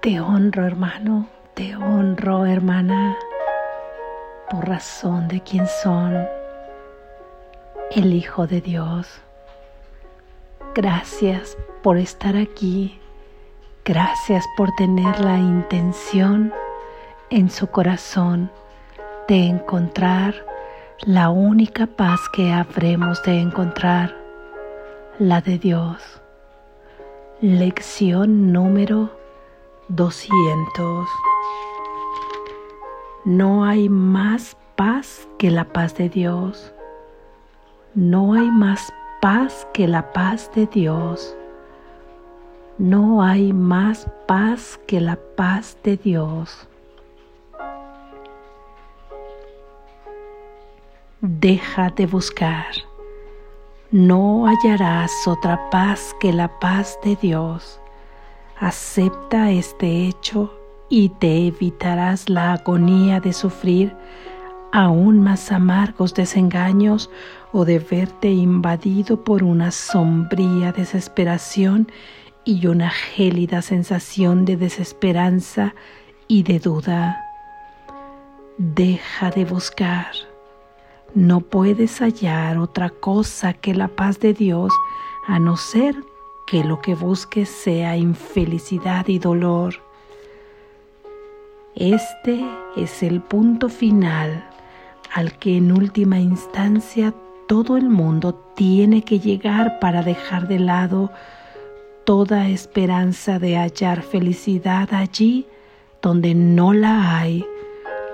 Te honro hermano, te honro hermana, por razón de quien son, el Hijo de Dios. Gracias por estar aquí, gracias por tener la intención en su corazón de encontrar la única paz que habremos de encontrar, la de Dios. Lección número 200. No hay más paz que la paz de Dios. No hay más paz que la paz de Dios. No hay más paz que la paz de Dios. deja de buscar. No hallarás otra paz que la paz de Dios. Acepta este hecho y te evitarás la agonía de sufrir aún más amargos desengaños o de verte invadido por una sombría desesperación y una gélida sensación de desesperanza y de duda. Deja de buscar no puedes hallar otra cosa que la paz de Dios a no ser que lo que busques sea infelicidad y dolor. Este es el punto final al que en última instancia todo el mundo tiene que llegar para dejar de lado toda esperanza de hallar felicidad allí donde no la hay,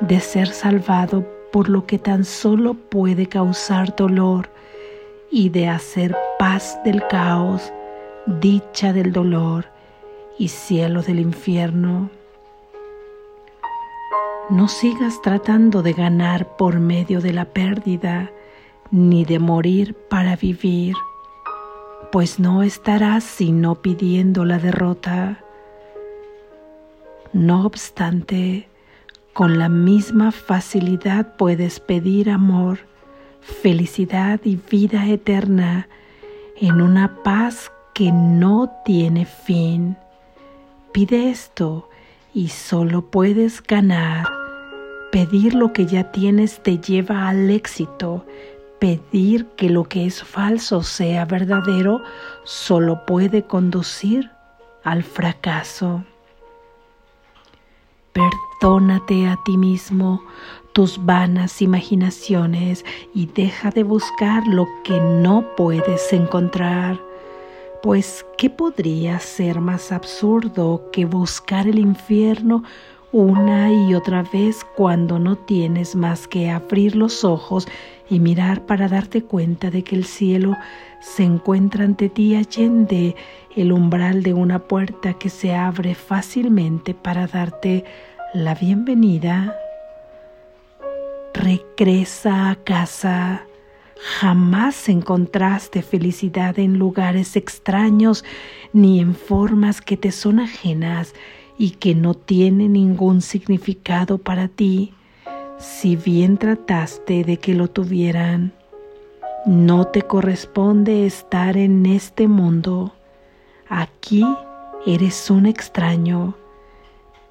de ser salvado por lo que tan solo puede causar dolor y de hacer paz del caos, dicha del dolor y cielo del infierno. No sigas tratando de ganar por medio de la pérdida, ni de morir para vivir, pues no estarás sino pidiendo la derrota. No obstante, con la misma facilidad puedes pedir amor, felicidad y vida eterna en una paz que no tiene fin. Pide esto y solo puedes ganar. Pedir lo que ya tienes te lleva al éxito. Pedir que lo que es falso sea verdadero solo puede conducir al fracaso. Perdónate a ti mismo tus vanas imaginaciones y deja de buscar lo que no puedes encontrar. Pues, ¿qué podría ser más absurdo que buscar el infierno una y otra vez cuando no tienes más que abrir los ojos y mirar para darte cuenta de que el cielo se encuentra ante ti allende el umbral de una puerta que se abre fácilmente para darte la bienvenida. Regresa a casa. Jamás encontraste felicidad en lugares extraños ni en formas que te son ajenas y que no tienen ningún significado para ti, si bien trataste de que lo tuvieran. No te corresponde estar en este mundo. Aquí eres un extraño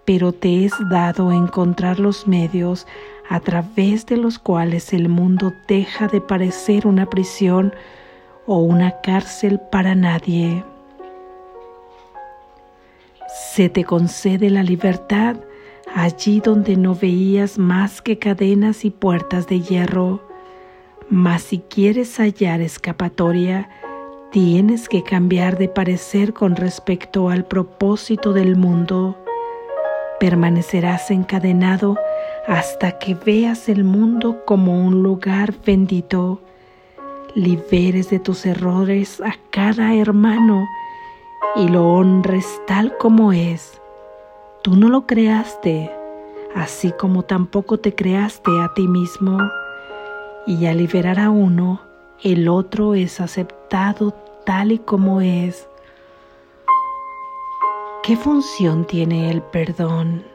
pero te es dado encontrar los medios a través de los cuales el mundo deja de parecer una prisión o una cárcel para nadie. Se te concede la libertad allí donde no veías más que cadenas y puertas de hierro, mas si quieres hallar escapatoria, tienes que cambiar de parecer con respecto al propósito del mundo permanecerás encadenado hasta que veas el mundo como un lugar bendito. Liberes de tus errores a cada hermano y lo honres tal como es. Tú no lo creaste, así como tampoco te creaste a ti mismo. Y al liberar a uno, el otro es aceptado tal y como es. ¿Qué función tiene el perdón?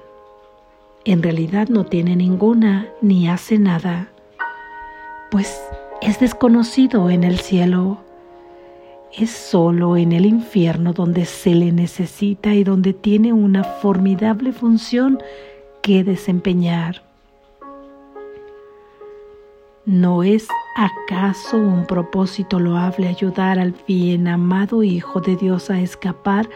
En realidad no tiene ninguna ni hace nada, pues es desconocido en el cielo. Es solo en el infierno donde se le necesita y donde tiene una formidable función que desempeñar. ¿No es acaso un propósito loable ayudar al bien amado Hijo de Dios a escapar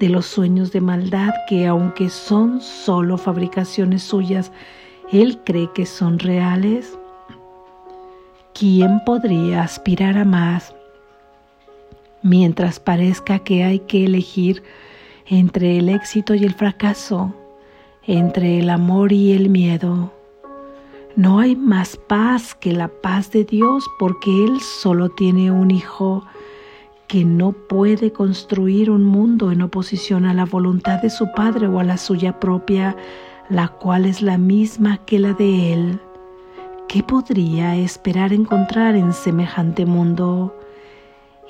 de los sueños de maldad que aunque son solo fabricaciones suyas, Él cree que son reales? ¿Quién podría aspirar a más mientras parezca que hay que elegir entre el éxito y el fracaso, entre el amor y el miedo? No hay más paz que la paz de Dios porque Él solo tiene un hijo que no puede construir un mundo en oposición a la voluntad de su Padre o a la suya propia, la cual es la misma que la de Él. ¿Qué podría esperar encontrar en semejante mundo?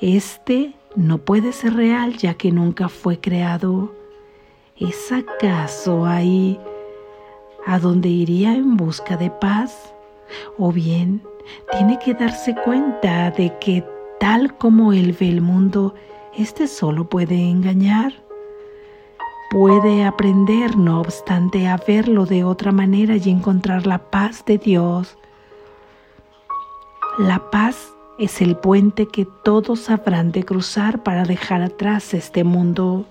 Este no puede ser real ya que nunca fue creado. ¿Es acaso ahí a donde iría en busca de paz? ¿O bien tiene que darse cuenta de que tal como él ve el mundo, este solo puede engañar? Puede aprender, no obstante, a verlo de otra manera y encontrar la paz de Dios la paz es el puente que todos habrán de cruzar para dejar atrás este mundo,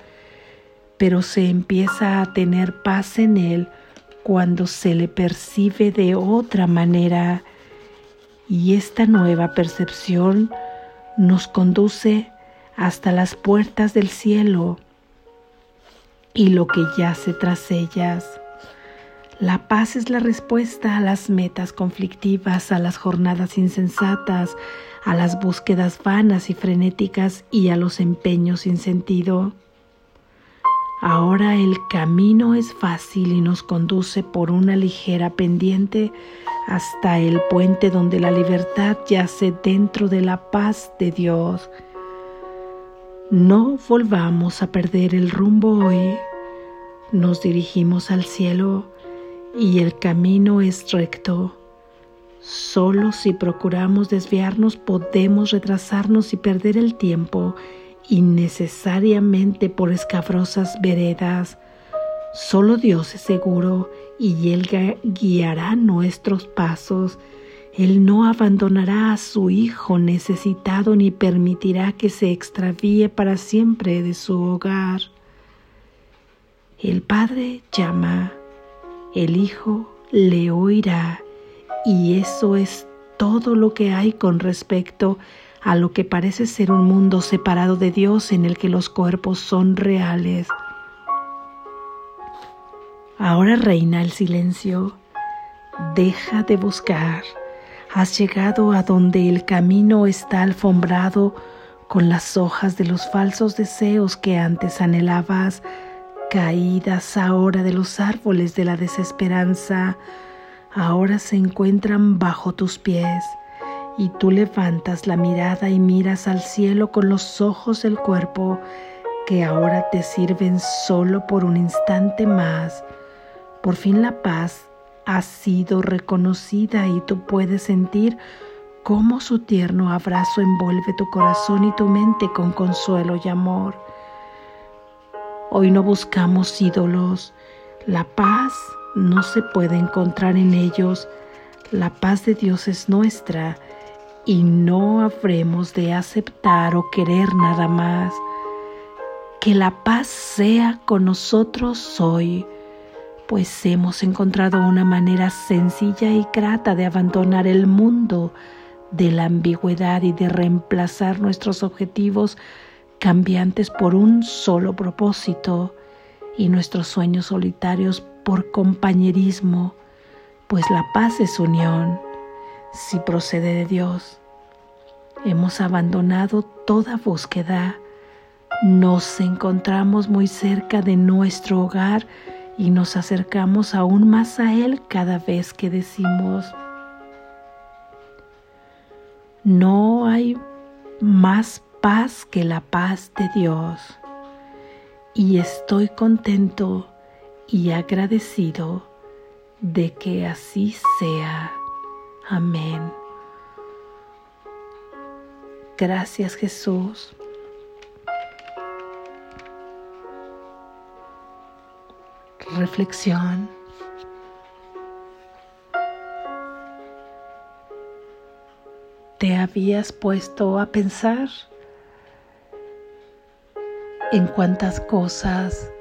pero se empieza a tener paz en él cuando se le percibe de otra manera y esta nueva percepción nos conduce hasta las puertas del cielo y lo que yace tras ellas. La paz es la respuesta a las metas conflictivas, a las jornadas insensatas, a las búsquedas vanas y frenéticas y a los empeños sin sentido. Ahora el camino es fácil y nos conduce por una ligera pendiente hasta el puente donde la libertad yace dentro de la paz de Dios. No volvamos a perder el rumbo hoy. Nos dirigimos al cielo y el camino es recto. Solo si procuramos desviarnos podemos retrasarnos y perder el tiempo innecesariamente por escabrosas veredas. Solo Dios es seguro y Él guiará nuestros pasos. Él no abandonará a su Hijo necesitado ni permitirá que se extravíe para siempre de su hogar. El Padre llama el Hijo le oirá y eso es todo lo que hay con respecto a lo que parece ser un mundo separado de Dios en el que los cuerpos son reales. Ahora reina el silencio. Deja de buscar. Has llegado a donde el camino está alfombrado con las hojas de los falsos deseos que antes anhelabas caídas ahora de los árboles de la desesperanza, ahora se encuentran bajo tus pies y tú levantas la mirada y miras al cielo con los ojos del cuerpo que ahora te sirven solo por un instante más. Por fin la paz ha sido reconocida y tú puedes sentir cómo su tierno abrazo envuelve tu corazón y tu mente con consuelo y amor. Hoy no buscamos ídolos. La paz no se puede encontrar en ellos. La paz de Dios es nuestra y no habremos de aceptar o querer nada más. Que la paz sea con nosotros hoy, pues hemos encontrado una manera sencilla y grata de abandonar el mundo de la ambigüedad y de reemplazar nuestros objetivos cambiantes por un solo propósito y nuestros sueños solitarios por compañerismo, pues la paz es unión, si procede de Dios. Hemos abandonado toda búsqueda, nos encontramos muy cerca de nuestro hogar y nos acercamos aún más a Él cada vez que decimos, no hay más paz que la paz de Dios. Y estoy contento y agradecido de que así sea. Amén. Gracias Jesús. Reflexión. ¿Te habías puesto a pensar en cuántas cosas,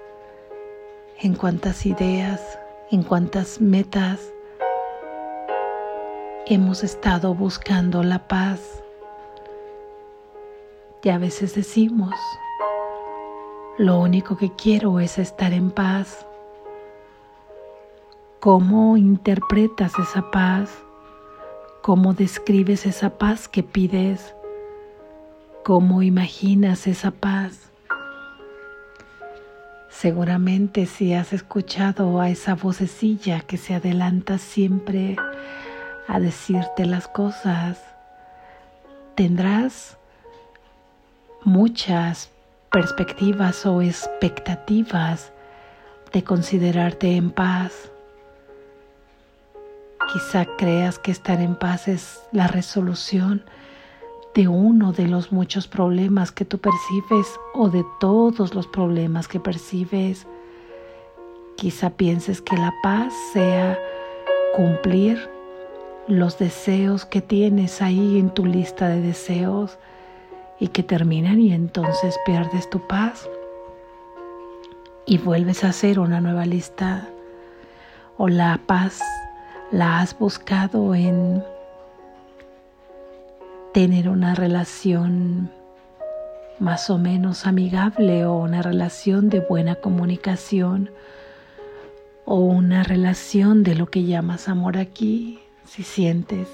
en cuántas ideas, en cuántas metas hemos estado buscando la paz? Y a veces decimos, lo único que quiero es estar en paz. ¿Cómo interpretas esa paz? ¿Cómo describes esa paz que pides? ¿Cómo imaginas esa paz? Seguramente si has escuchado a esa vocecilla que se adelanta siempre a decirte las cosas, tendrás muchas perspectivas o expectativas de considerarte en paz. Quizá creas que estar en paz es la resolución de uno de los muchos problemas que tú percibes o de todos los problemas que percibes. Quizá pienses que la paz sea cumplir los deseos que tienes ahí en tu lista de deseos y que terminan y entonces pierdes tu paz y vuelves a hacer una nueva lista o la paz la has buscado en tener una relación más o menos amigable o una relación de buena comunicación o una relación de lo que llamas amor aquí, si sientes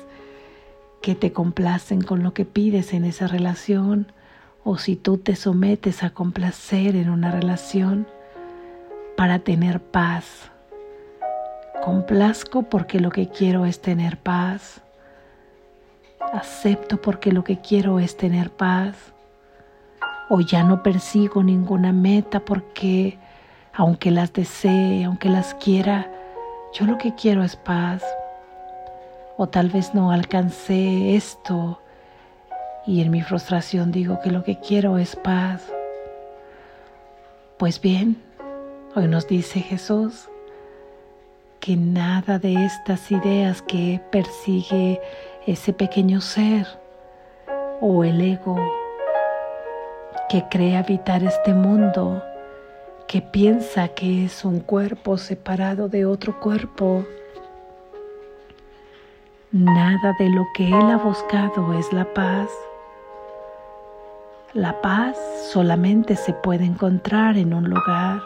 que te complacen con lo que pides en esa relación o si tú te sometes a complacer en una relación para tener paz. Complazco porque lo que quiero es tener paz. Acepto porque lo que quiero es tener paz. O ya no persigo ninguna meta porque aunque las desee, aunque las quiera, yo lo que quiero es paz o tal vez no alcancé esto y en mi frustración digo que lo que quiero es paz. Pues bien, hoy nos dice Jesús que nada de estas ideas que persigue ese pequeño ser o el ego que cree habitar este mundo, que piensa que es un cuerpo separado de otro cuerpo, Nada de lo que Él ha buscado es la paz. La paz solamente se puede encontrar en un lugar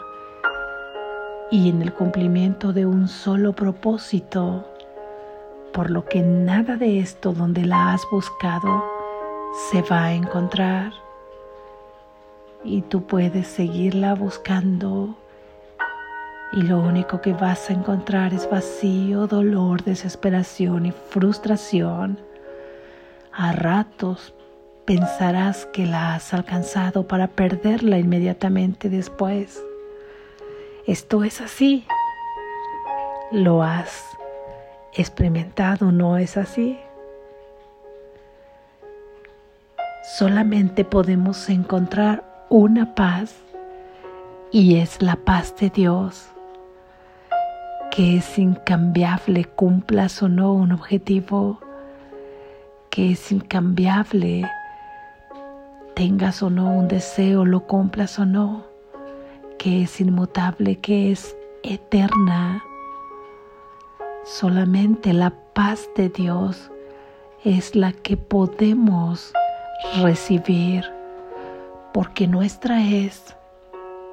y en el cumplimiento de un solo propósito, por lo que nada de esto donde la has buscado se va a encontrar y tú puedes seguirla buscando y lo único que vas a encontrar es vacío, dolor, desesperación y frustración. A ratos pensarás que la has alcanzado para perderla inmediatamente después. Esto es así. ¿Lo has experimentado? ¿No es así? Solamente podemos encontrar una paz y es la paz de Dios que es incambiable, cumplas o no un objetivo, que es incambiable, tengas o no un deseo, lo cumplas o no, que es inmutable, que es eterna. Solamente la paz de Dios es la que podemos recibir, porque nuestra es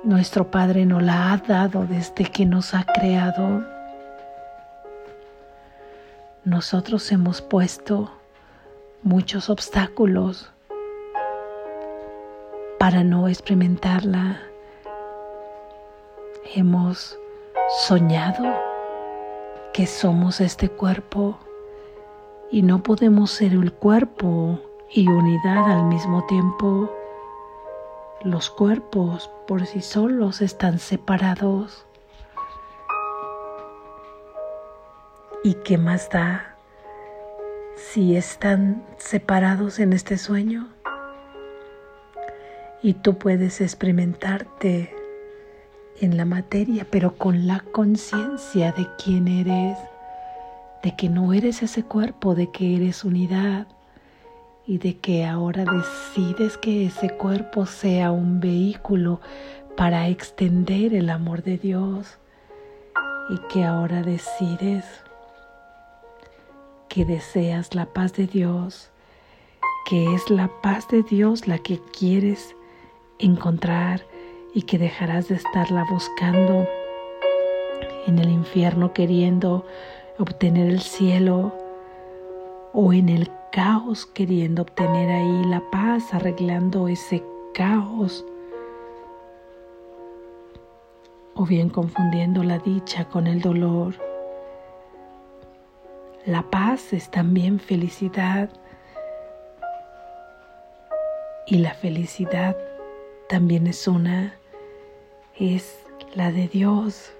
nuestro Padre nos la ha dado desde que nos ha creado. Nosotros hemos puesto muchos obstáculos para no experimentarla. Hemos soñado que somos este cuerpo y no podemos ser el cuerpo y unidad al mismo tiempo. Los cuerpos por sí solos están separados. ¿Y qué más da si están separados en este sueño? Y tú puedes experimentarte en la materia, pero con la conciencia de quién eres, de que no eres ese cuerpo, de que eres unidad y de que ahora decides que ese cuerpo sea un vehículo para extender el amor de Dios y que ahora decides que deseas la paz de Dios, que es la paz de Dios la que quieres encontrar y que dejarás de estarla buscando en el infierno queriendo obtener el cielo o en el caos queriendo obtener ahí la paz, arreglando ese caos o bien confundiendo la dicha con el dolor. La paz es también felicidad y la felicidad también es una, es la de Dios.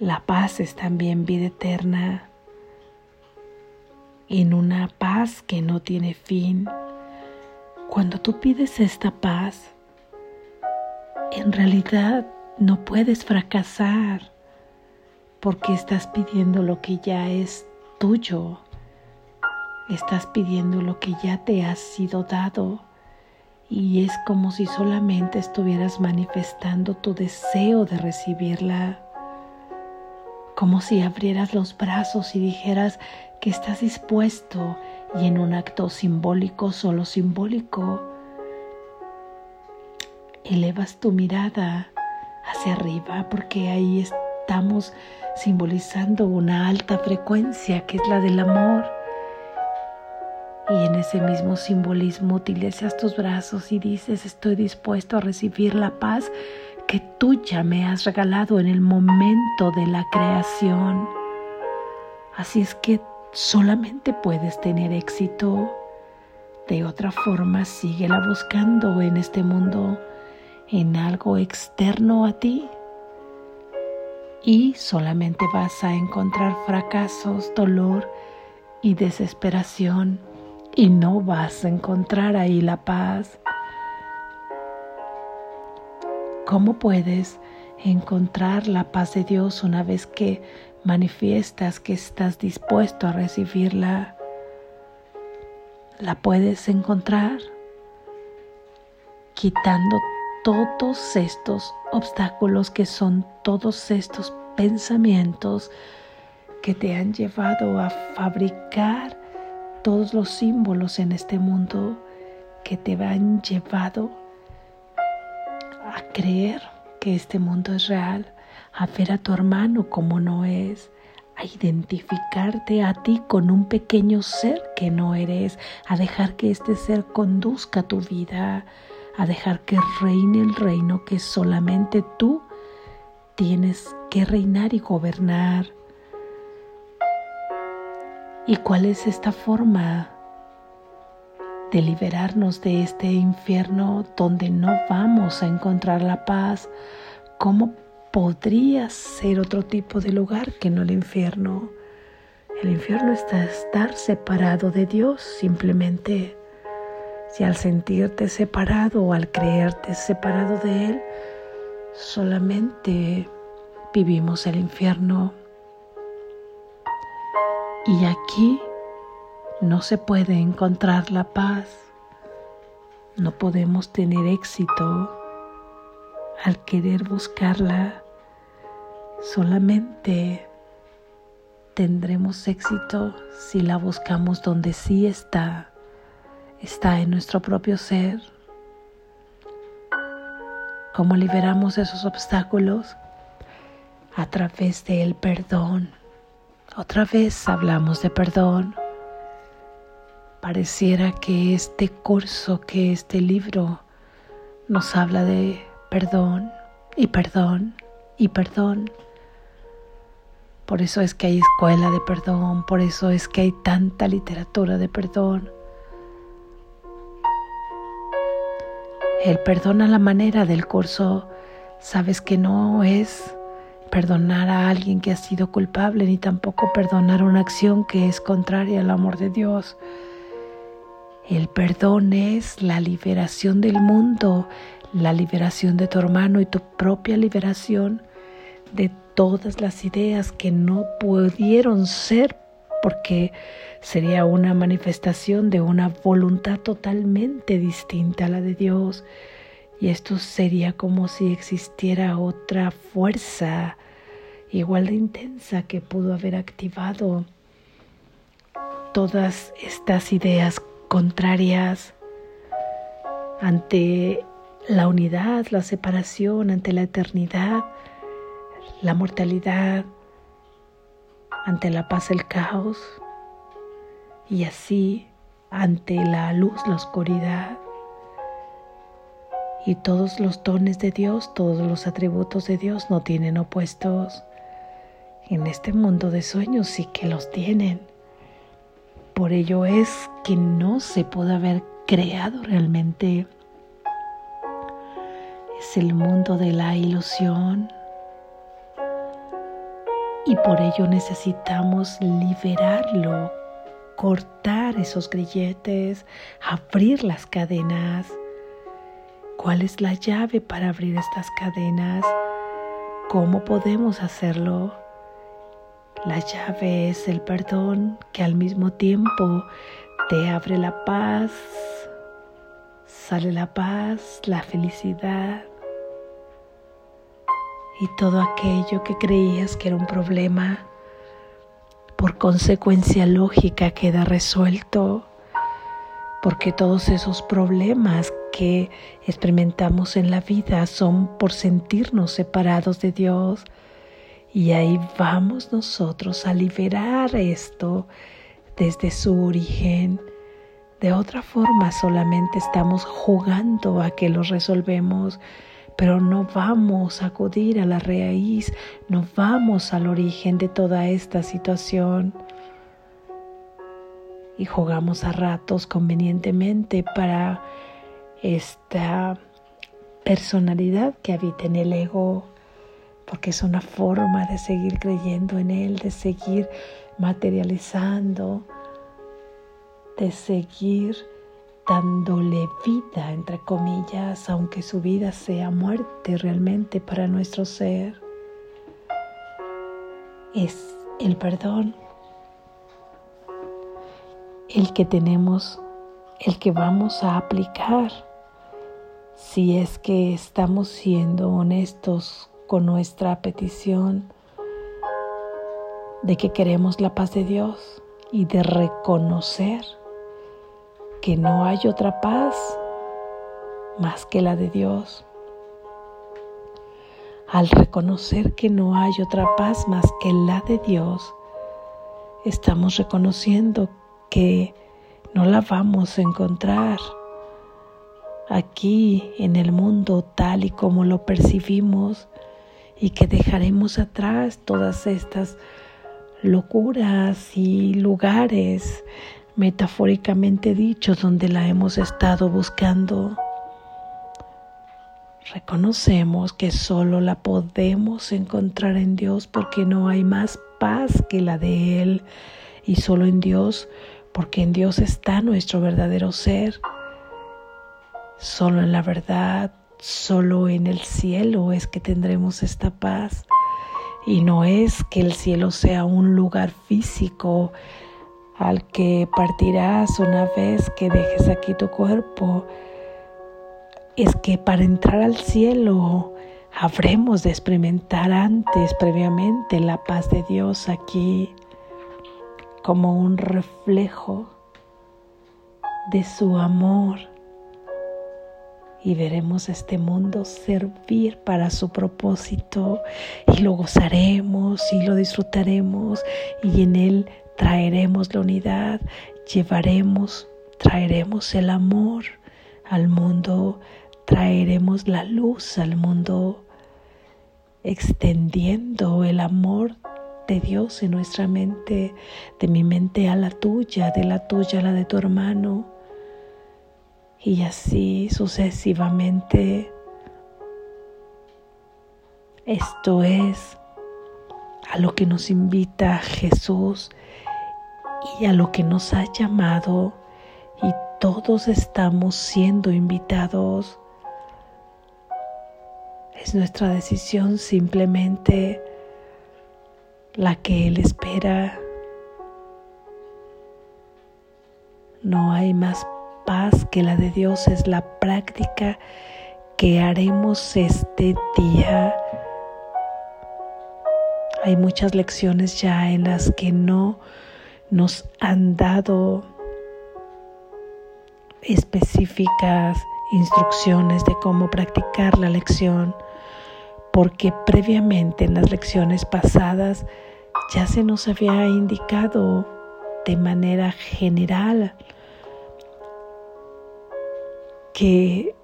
La paz es también vida eterna en una paz que no tiene fin. Cuando tú pides esta paz, en realidad no puedes fracasar porque estás pidiendo lo que ya es tuyo. Estás pidiendo lo que ya te ha sido dado y es como si solamente estuvieras manifestando tu deseo de recibirla. Como si abrieras los brazos y dijeras que estás dispuesto y en un acto simbólico, solo simbólico, elevas tu mirada hacia arriba porque ahí estamos simbolizando una alta frecuencia que es la del amor. Y en ese mismo simbolismo utilizas tus brazos y dices, estoy dispuesto a recibir la paz que tú ya me has regalado en el momento de la creación. Así es que solamente puedes tener éxito. De otra forma, síguela buscando en este mundo en algo externo a ti y solamente vas a encontrar fracasos, dolor y desesperación y no vas a encontrar ahí la paz. ¿Cómo puedes encontrar la paz de Dios una vez que manifiestas que estás dispuesto a recibirla? La puedes encontrar quitando todos estos obstáculos que son todos estos pensamientos que te han llevado a fabricar todos los símbolos en este mundo que te han llevado creer que este mundo es real, a ver a tu hermano como no es, a identificarte a ti con un pequeño ser que no eres, a dejar que este ser conduzca tu vida, a dejar que reine el reino que solamente tú tienes que reinar y gobernar. ¿Y cuál es esta forma de liberarnos de este infierno donde no vamos a encontrar la paz? ¿Cómo podría ser otro tipo de lugar que no el infierno? El infierno está estar separado de Dios simplemente. Si al sentirte separado o al creerte separado de Él, solamente vivimos el infierno. Y aquí no se puede encontrar la paz. No podemos tener éxito al querer buscarla. Solamente tendremos éxito si la buscamos donde sí está está en nuestro propio ser. ¿Cómo liberamos esos obstáculos? A través del perdón. Otra vez hablamos de perdón. Pareciera que este curso, que este libro nos habla de perdón y perdón y perdón. Por eso es que hay escuela de perdón, por eso es que hay tanta literatura de perdón. El perdón a la manera del curso, sabes que no es perdonar a alguien que ha sido culpable, ni tampoco perdonar una acción que es contraria al amor de Dios. El perdón es la liberación del mundo, la liberación de tu hermano y tu propia liberación de todas las ideas que no pudieron ser porque sería una manifestación de una voluntad totalmente distinta a la de Dios. Y esto sería como si existiera otra fuerza igual de intensa que pudo haber activado todas estas ideas contrarias ante la unidad, la separación, ante la eternidad, la mortalidad, ante la paz el caos y así ante la luz la oscuridad y todos los dones de Dios, todos los atributos de Dios no tienen opuestos. En este mundo de sueños sí que los tienen. Por ello es que no se puede haber creado realmente. Es el mundo de la ilusión. Y por ello necesitamos liberarlo, cortar esos grilletes, abrir las cadenas. ¿Cuál es la llave para abrir estas cadenas? ¿Cómo podemos hacerlo? La llave es el perdón que al mismo tiempo te abre la paz, sale la paz, la felicidad. Y todo aquello que creías que era un problema, por consecuencia lógica queda resuelto, porque todos esos problemas que experimentamos en la vida son por sentirnos separados de Dios, y ahí vamos nosotros a liberar esto desde su origen. De otra forma solamente estamos jugando a que lo resolvemos, pero no vamos a acudir a la raíz, no vamos al origen de toda esta situación. Y jugamos a ratos convenientemente para esta personalidad que habita en el ego porque es una forma de seguir creyendo en Él, de seguir materializando, de seguir dándole vida, entre comillas, aunque su vida sea muerte realmente para nuestro ser. Es el perdón, el que tenemos, el que vamos a aplicar si es que estamos siendo honestos con nuestra petición de que queremos la paz de Dios y de reconocer que no hay otra paz más que la de Dios. Al reconocer que no hay otra paz más que la de Dios, estamos reconociendo que no la vamos a encontrar aquí en el mundo tal y como lo percibimos y que dejaremos atrás todas estas locuras y lugares metafóricamente dichos donde la hemos estado buscando. Reconocemos que solo la podemos encontrar en Dios porque no hay más paz que la de Él y solo en Dios porque en Dios está nuestro verdadero ser. Solo en la verdad Solo en el cielo es que tendremos esta paz. Y no es que el cielo sea un lugar físico al que partirás una vez que dejes aquí tu cuerpo. Es que para entrar al cielo habremos de experimentar antes, previamente, la paz de Dios aquí como un reflejo de su amor y veremos este mundo servir para su propósito. Y lo gozaremos y lo disfrutaremos y en él traeremos la unidad, llevaremos, traeremos el amor al mundo, traeremos la luz al mundo, extendiendo el amor de Dios en nuestra mente, de mi mente a la tuya, de la tuya a la de tu hermano y así sucesivamente. Esto es a lo que nos invita Jesús y a lo que nos ha llamado y todos estamos siendo invitados Es nuestra decisión simplemente la que Él espera. No hay más paz que la de Dios, es la práctica que haremos este día. Hay muchas lecciones ya en las que no nos han dado específicas instrucciones de cómo practicar la lección, porque previamente en las lecciones pasadas ya se nos había indicado de manera general que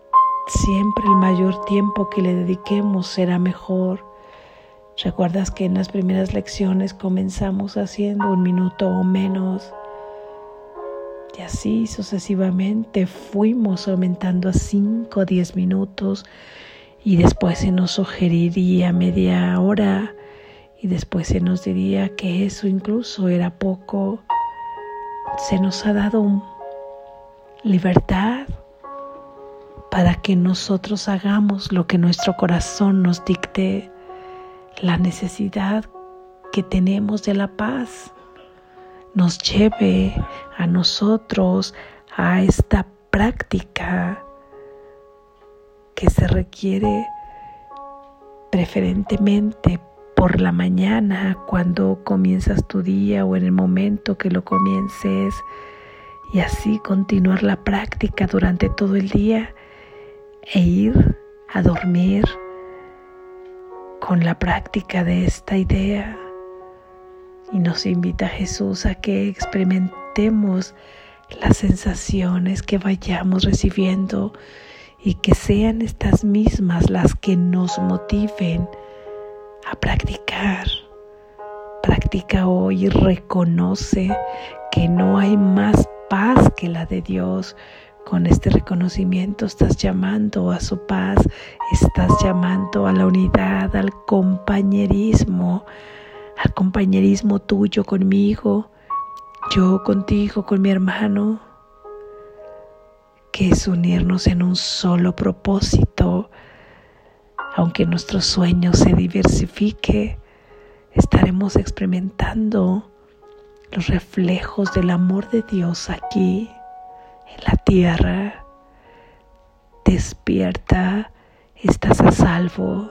siempre el mayor tiempo que le dediquemos será mejor. ¿Recuerdas que en las primeras lecciones comenzamos haciendo un minuto o menos? Y así sucesivamente fuimos aumentando a 5 o 10 minutos y después se nos sugeriría media hora y después se nos diría que eso incluso era poco. Se nos ha dado libertad para que nosotros hagamos lo que nuestro corazón nos dicte, la necesidad que tenemos de la paz. Nos lleve a nosotros a esta práctica que se requiere preferentemente por la mañana cuando comienzas tu día o en el momento que lo comiences y así continuar la práctica durante todo el día e ir a dormir con la práctica de esta idea. Y nos invita Jesús a que experimentemos las sensaciones que vayamos recibiendo y que sean estas mismas las que nos motiven a practicar. Practica hoy y reconoce que no hay más paz que la de Dios. Con este reconocimiento estás llamando a su paz, estás llamando a la unidad, al compañerismo, al compañerismo tuyo conmigo, yo contigo, con mi hermano, que es unirnos en un solo propósito. Aunque nuestro sueño se diversifique, estaremos experimentando los reflejos del amor de Dios aquí en la tierra. Despierta, estás a salvo.